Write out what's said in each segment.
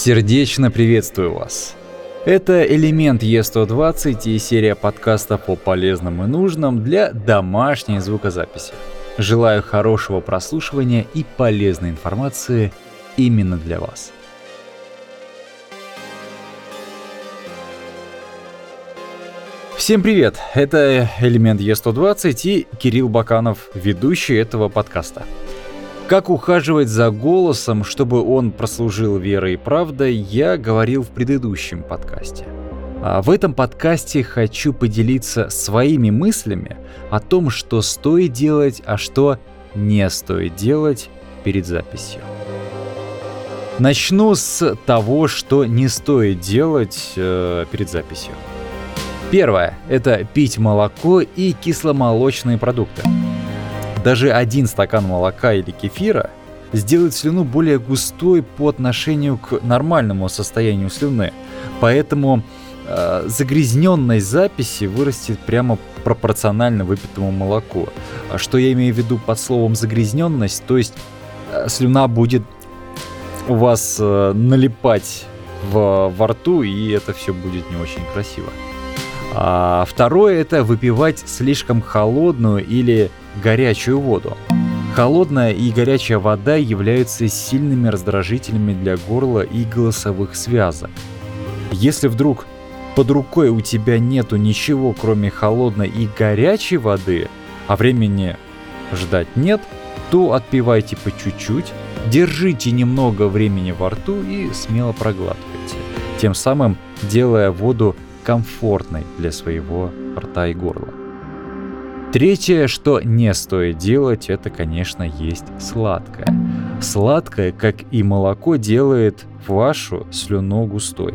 Сердечно приветствую вас. Это элемент Е120 и серия подкастов о полезном и нужном для домашней звукозаписи. Желаю хорошего прослушивания и полезной информации именно для вас. Всем привет! Это элемент Е120 и Кирилл Баканов, ведущий этого подкаста. Как ухаживать за голосом, чтобы он прослужил верой и правдой, я говорил в предыдущем подкасте. А в этом подкасте хочу поделиться своими мыслями о том, что стоит делать, а что не стоит делать перед записью. Начну с того, что не стоит делать э, перед записью. Первое – это пить молоко и кисломолочные продукты. Даже один стакан молока или кефира сделает слюну более густой по отношению к нормальному состоянию слюны. Поэтому э, загрязненность записи вырастет прямо пропорционально выпитому молоку. А что я имею в виду под словом загрязненность? То есть э, слюна будет у вас э, налипать в, во рту, и это все будет не очень красиво. А второе это выпивать слишком холодную или горячую воду. Холодная и горячая вода являются сильными раздражителями для горла и голосовых связок. Если вдруг под рукой у тебя нету ничего, кроме холодной и горячей воды, а времени ждать нет, то отпивайте по чуть-чуть, держите немного времени во рту и смело проглатывайте, тем самым делая воду комфортной для своего рта и горла. Третье, что не стоит делать, это, конечно, есть сладкое. Сладкое, как и молоко, делает вашу слюну густой.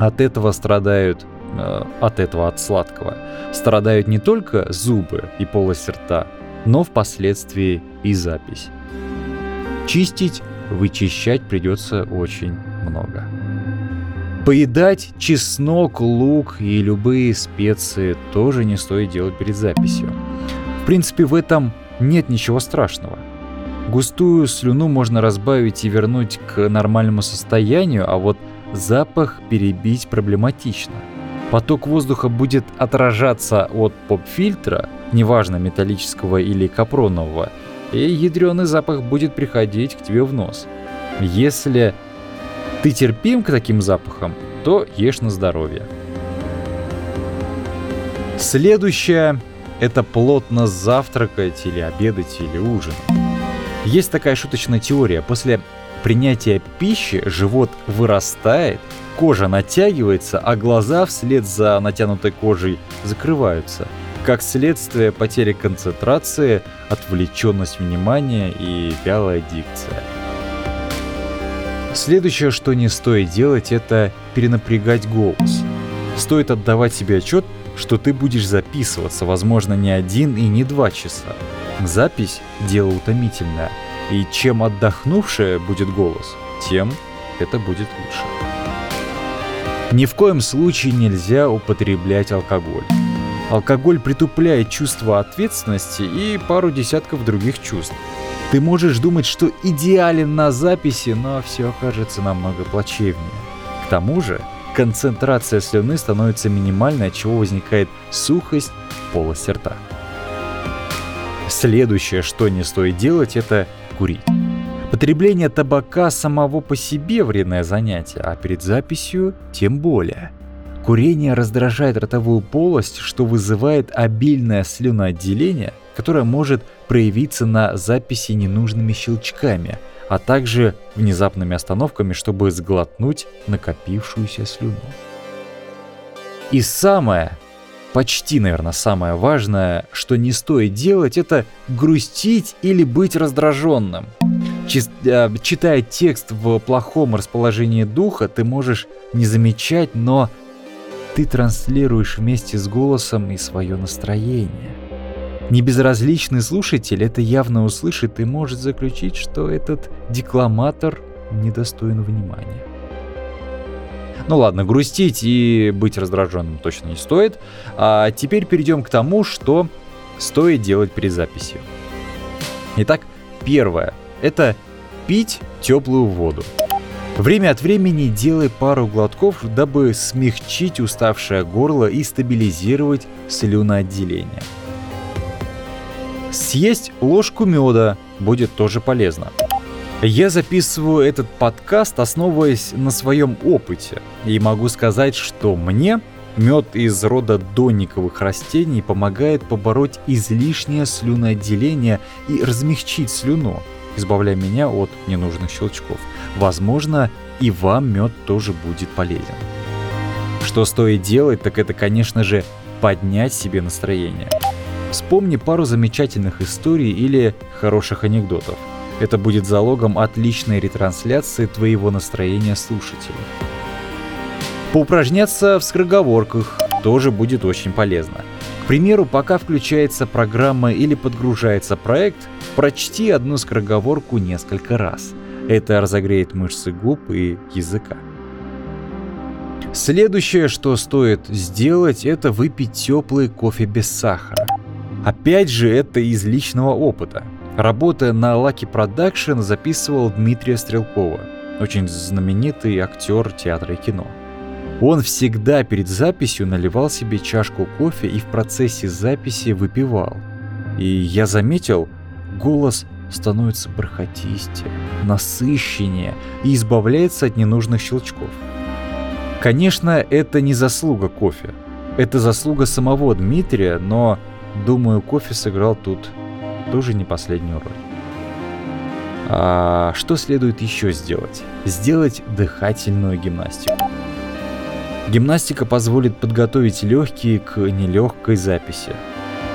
От этого страдают, э, от этого, от сладкого, страдают не только зубы и полость рта, но впоследствии и запись. Чистить, вычищать придется очень много. Поедать чеснок, лук и любые специи тоже не стоит делать перед записью. В принципе, в этом нет ничего страшного. Густую слюну можно разбавить и вернуть к нормальному состоянию, а вот запах перебить проблематично. Поток воздуха будет отражаться от поп-фильтра, неважно металлического или капронового, и ядреный запах будет приходить к тебе в нос. Если ты терпим к таким запахам, то ешь на здоровье. Следующее – это плотно завтракать или обедать или ужинать. Есть такая шуточная теория. После принятия пищи живот вырастает, кожа натягивается, а глаза вслед за натянутой кожей закрываются. Как следствие потери концентрации, отвлеченность внимания и вялая дикция. Следующее, что не стоит делать, это перенапрягать голос. Стоит отдавать себе отчет, что ты будешь записываться, возможно, не один и не два часа. Запись – дело утомительное, и чем отдохнувшее будет голос, тем это будет лучше. Ни в коем случае нельзя употреблять алкоголь. Алкоголь притупляет чувство ответственности и пару десятков других чувств. Ты можешь думать, что идеален на записи, но все окажется намного плачевнее. К тому же, концентрация слюны становится минимальной, от чего возникает сухость полости рта. Следующее, что не стоит делать, это курить. Потребление табака самого по себе вредное занятие, а перед записью тем более. Курение раздражает ротовую полость, что вызывает обильное слюноотделение, которое может проявиться на записи ненужными щелчками, а также внезапными остановками, чтобы сглотнуть накопившуюся слюну. И самое, почти, наверное, самое важное, что не стоит делать, это грустить или быть раздраженным. Э, читая текст в плохом расположении духа, ты можешь не замечать, но ты транслируешь вместе с голосом и свое настроение. Небезразличный слушатель это явно услышит и может заключить, что этот декламатор недостоин внимания. Ну ладно, грустить и быть раздраженным точно не стоит. А теперь перейдем к тому, что стоит делать перед записью. Итак, первое – это пить теплую воду. Время от времени делай пару глотков, дабы смягчить уставшее горло и стабилизировать слюноотделение. Съесть ложку меда будет тоже полезно. Я записываю этот подкаст, основываясь на своем опыте, и могу сказать, что мне мед из рода дониковых растений помогает побороть излишнее слюноотделение и размягчить слюну, избавляя меня от ненужных щелчков. Возможно, и вам мед тоже будет полезен. Что стоит делать, так это, конечно же, поднять себе настроение. Вспомни пару замечательных историй или хороших анекдотов. Это будет залогом отличной ретрансляции твоего настроения слушателя. Поупражняться в скороговорках тоже будет очень полезно. К примеру, пока включается программа или подгружается проект, прочти одну скороговорку несколько раз. Это разогреет мышцы губ и языка. Следующее, что стоит сделать, это выпить теплый кофе без сахара. Опять же, это из личного опыта. Работая на Lucky Production, записывал Дмитрия Стрелкова, очень знаменитый актер театра и кино. Он всегда перед записью наливал себе чашку кофе и в процессе записи выпивал. И я заметил, голос становится бархатистее, насыщеннее и избавляется от ненужных щелчков. Конечно, это не заслуга кофе. Это заслуга самого Дмитрия, но, думаю, кофе сыграл тут тоже не последнюю роль. А что следует еще сделать? Сделать дыхательную гимнастику. Гимнастика позволит подготовить легкие к нелегкой записи.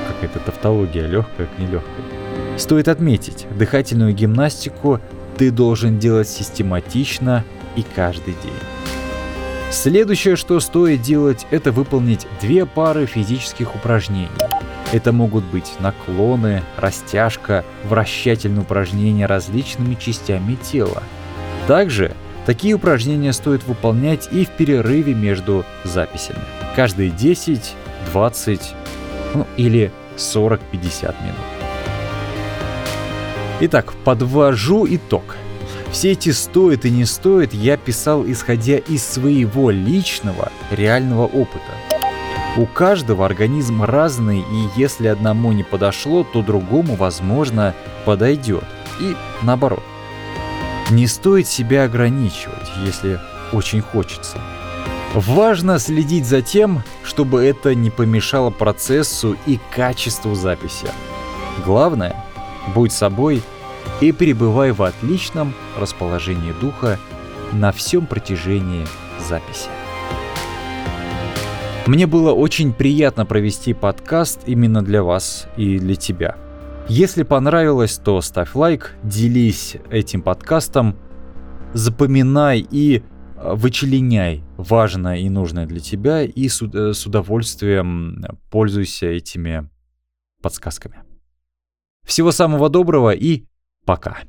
Какая-то тавтология, легкая к нелегкой. Стоит отметить, дыхательную гимнастику ты должен делать систематично и каждый день. Следующее, что стоит делать, это выполнить две пары физических упражнений. Это могут быть наклоны, растяжка, вращательные упражнения различными частями тела. Также Такие упражнения стоит выполнять и в перерыве между записями. Каждые 10, 20 ну, или 40-50 минут. Итак, подвожу итог. Все эти стоит и не стоит я писал исходя из своего личного реального опыта. У каждого организм разный, и если одному не подошло, то другому, возможно, подойдет. И наоборот. Не стоит себя ограничивать, если очень хочется. Важно следить за тем, чтобы это не помешало процессу и качеству записи. Главное, будь собой и пребывай в отличном расположении духа на всем протяжении записи. Мне было очень приятно провести подкаст именно для вас и для тебя – если понравилось, то ставь лайк, делись этим подкастом, запоминай и э, вычленяй важное и нужное для тебя и э, с удовольствием пользуйся этими подсказками. Всего самого доброго и пока.